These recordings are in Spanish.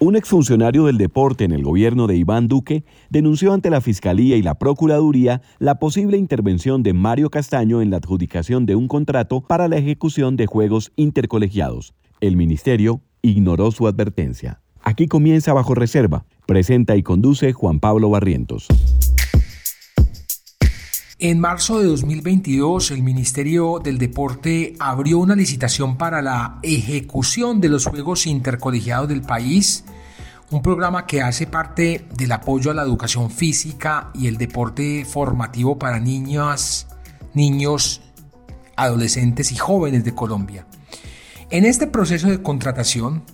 Un exfuncionario del deporte en el gobierno de Iván Duque denunció ante la Fiscalía y la Procuraduría la posible intervención de Mario Castaño en la adjudicación de un contrato para la ejecución de juegos intercolegiados. El ministerio ignoró su advertencia. Aquí comienza bajo reserva. Presenta y conduce Juan Pablo Barrientos. En marzo de 2022, el Ministerio del Deporte abrió una licitación para la ejecución de los Juegos Intercolegiados del país, un programa que hace parte del apoyo a la educación física y el deporte formativo para niñas, niños, adolescentes y jóvenes de Colombia. En este proceso de contratación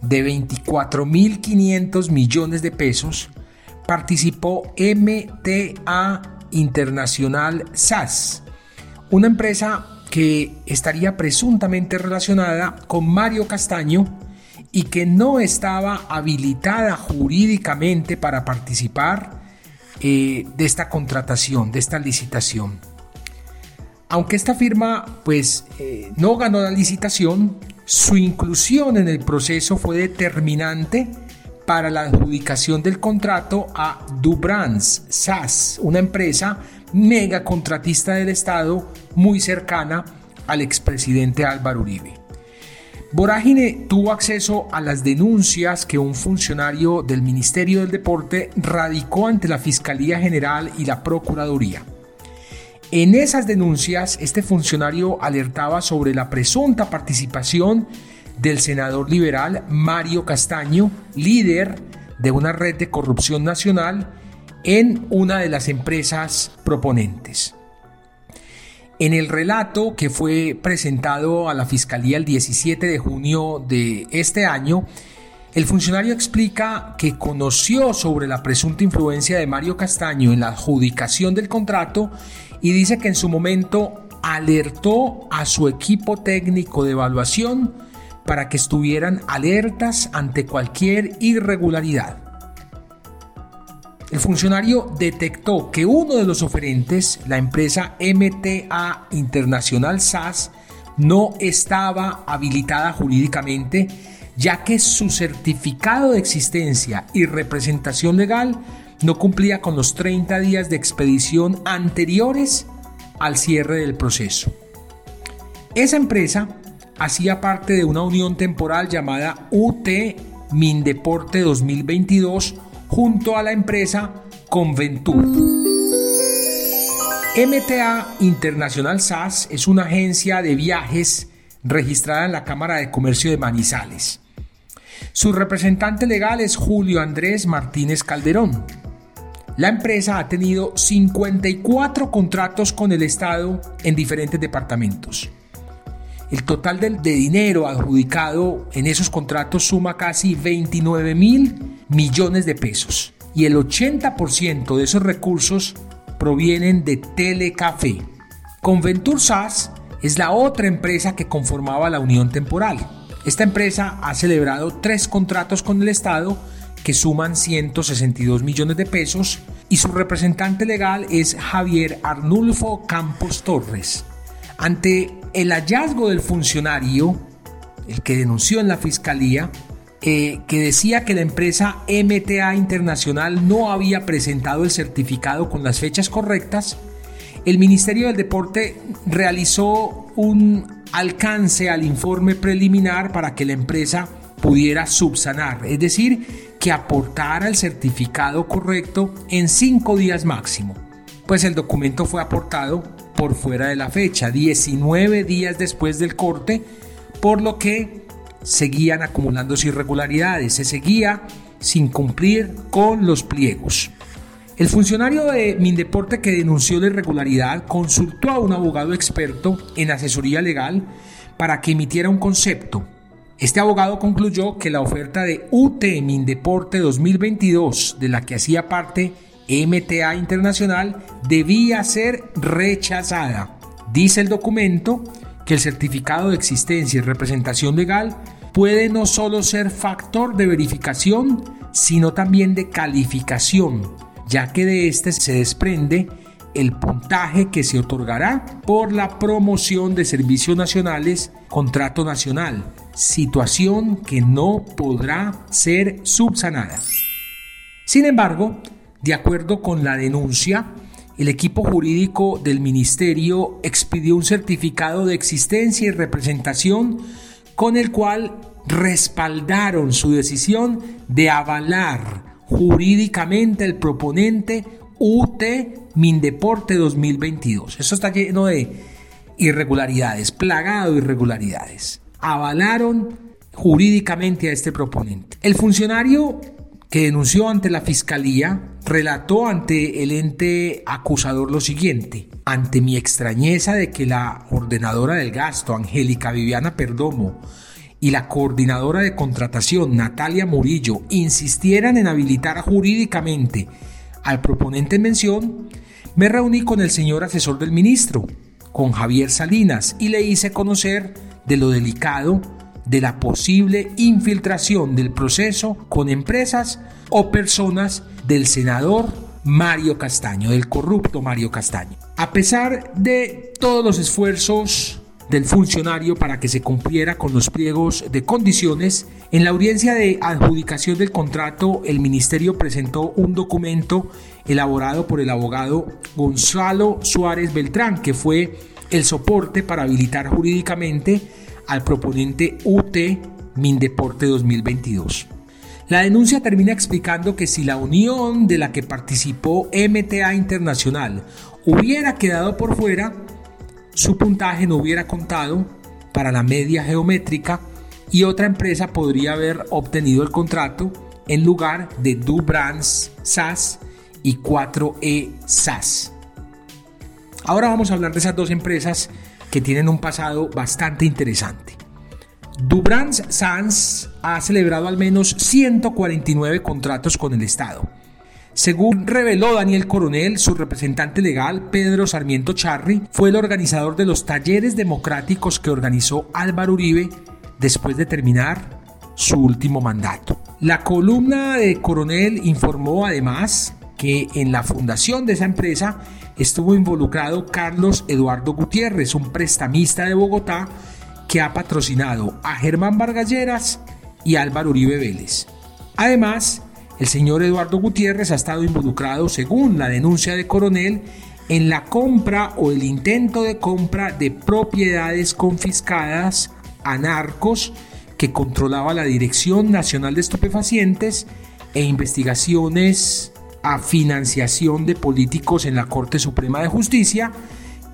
de 24.500 millones de pesos, participó MTA Internacional SAS, una empresa que estaría presuntamente relacionada con Mario Castaño y que no estaba habilitada jurídicamente para participar eh, de esta contratación, de esta licitación. Aunque esta firma pues eh, no ganó la licitación, su inclusión en el proceso fue determinante para la adjudicación del contrato a Dubrans SAS, una empresa mega contratista del Estado muy cercana al expresidente Álvaro Uribe. Vorágine tuvo acceso a las denuncias que un funcionario del Ministerio del Deporte radicó ante la Fiscalía General y la Procuraduría. En esas denuncias, este funcionario alertaba sobre la presunta participación del senador liberal Mario Castaño, líder de una red de corrupción nacional en una de las empresas proponentes. En el relato que fue presentado a la Fiscalía el 17 de junio de este año, el funcionario explica que conoció sobre la presunta influencia de Mario Castaño en la adjudicación del contrato y dice que en su momento alertó a su equipo técnico de evaluación para que estuvieran alertas ante cualquier irregularidad. El funcionario detectó que uno de los oferentes, la empresa MTA Internacional SAS, no estaba habilitada jurídicamente, ya que su certificado de existencia y representación legal no cumplía con los 30 días de expedición anteriores al cierre del proceso. Esa empresa hacía parte de una unión temporal llamada UT Mindeporte 2022 junto a la empresa Conventur. MTA Internacional SAS es una agencia de viajes registrada en la Cámara de Comercio de Manizales. Su representante legal es Julio Andrés Martínez Calderón. La empresa ha tenido 54 contratos con el Estado en diferentes departamentos. El total de, dinero adjudicado en esos contratos suma casi 29 mil millones de pesos y el 80% de esos recursos provienen de Telecafé. Conventur SAS es la otra empresa que conformaba la unión temporal. Esta empresa ha celebrado tres contratos con el Estado que suman 162 millones de pesos y su representante legal es Javier Arnulfo Campos Torres. Ante el hallazgo del funcionario, el que denunció en la fiscalía, eh, que decía que la empresa MTA Internacional no había presentado el certificado con las fechas correctas, el Ministerio del Deporte realizó un alcance al informe preliminar para que la empresa pudiera subsanar, es decir, que aportara el certificado correcto en cinco días máximo. Pues el documento fue aportado por fuera de la fecha, 19 días después del corte, por lo que seguían acumulándose irregularidades, se seguía sin cumplir con los pliegos. El funcionario de Mindeporte que denunció la irregularidad consultó a un abogado experto en asesoría legal para que emitiera un concepto. Este abogado concluyó que la oferta de UT Mindeporte 2022, de la que hacía parte MTA Internacional, debía ser rechazada. Dice el documento que el certificado de existencia y representación legal puede no solo ser factor de verificación, sino también de calificación, ya que de este se desprende el puntaje que se otorgará por la promoción de servicios nacionales, contrato nacional, situación que no podrá ser subsanada. Sin embargo, de acuerdo con la denuncia, el equipo jurídico del ministerio expidió un certificado de existencia y representación con el cual respaldaron su decisión de avalar jurídicamente el proponente UT Mindeporte 2022. Eso está lleno de irregularidades, plagado de irregularidades. Avalaron jurídicamente a este proponente. El funcionario que denunció ante la fiscalía relató ante el ente acusador lo siguiente. Ante mi extrañeza de que la ordenadora del gasto, Angélica Viviana Perdomo, y la coordinadora de contratación, Natalia Murillo, insistieran en habilitar jurídicamente al proponente en mención, me reuní con el señor asesor del ministro, con Javier Salinas, y le hice conocer de lo delicado de la posible infiltración del proceso con empresas o personas del senador Mario Castaño, del corrupto Mario Castaño. A pesar de todos los esfuerzos del funcionario para que se cumpliera con los pliegos de condiciones. En la audiencia de adjudicación del contrato, el ministerio presentó un documento elaborado por el abogado Gonzalo Suárez Beltrán, que fue el soporte para habilitar jurídicamente al proponente UT Mindeporte 2022. La denuncia termina explicando que si la unión de la que participó MTA Internacional hubiera quedado por fuera, su puntaje no hubiera contado para la media geométrica y otra empresa podría haber obtenido el contrato en lugar de Dubrans SAS y 4E SAS. Ahora vamos a hablar de esas dos empresas que tienen un pasado bastante interesante. Dubrans SAS ha celebrado al menos 149 contratos con el Estado según reveló Daniel Coronel, su representante legal, Pedro Sarmiento Charri, fue el organizador de los talleres democráticos que organizó Álvaro Uribe después de terminar su último mandato. La columna de Coronel informó además que en la fundación de esa empresa estuvo involucrado Carlos Eduardo Gutiérrez, un prestamista de Bogotá que ha patrocinado a Germán Vargalleras y Álvaro Uribe Vélez. Además, el señor Eduardo Gutiérrez ha estado involucrado, según la denuncia de Coronel, en la compra o el intento de compra de propiedades confiscadas a narcos que controlaba la Dirección Nacional de Estupefacientes e investigaciones a financiación de políticos en la Corte Suprema de Justicia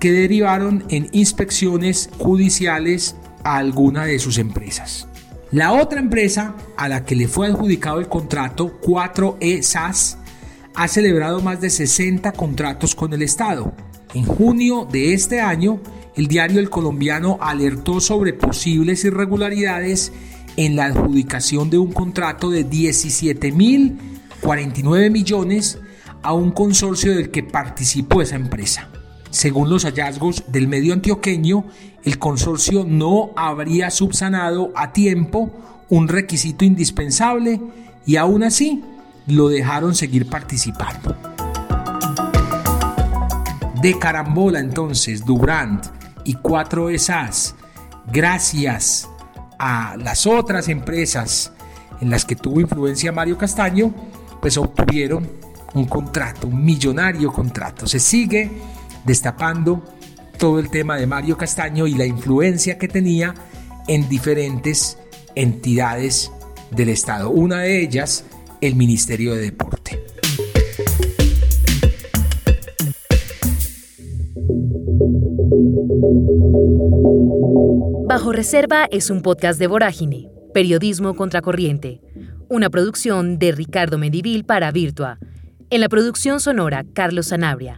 que derivaron en inspecciones judiciales a alguna de sus empresas. La otra empresa a la que le fue adjudicado el contrato, 4E SAS, ha celebrado más de 60 contratos con el Estado. En junio de este año, el diario El Colombiano alertó sobre posibles irregularidades en la adjudicación de un contrato de 17.049 millones a un consorcio del que participó esa empresa. Según los hallazgos del medio antioqueño, el consorcio no habría subsanado a tiempo un requisito indispensable y aún así lo dejaron seguir participando. De carambola entonces, Durant y cuatro esas, gracias a las otras empresas en las que tuvo influencia Mario Castaño, pues obtuvieron un contrato, un millonario contrato. Se sigue destapando todo el tema de Mario Castaño y la influencia que tenía en diferentes entidades del Estado. Una de ellas, el Ministerio de Deporte. Bajo Reserva es un podcast de Vorágine, Periodismo Contracorriente, una producción de Ricardo Medivil para Virtua. En la producción sonora, Carlos Sanabria.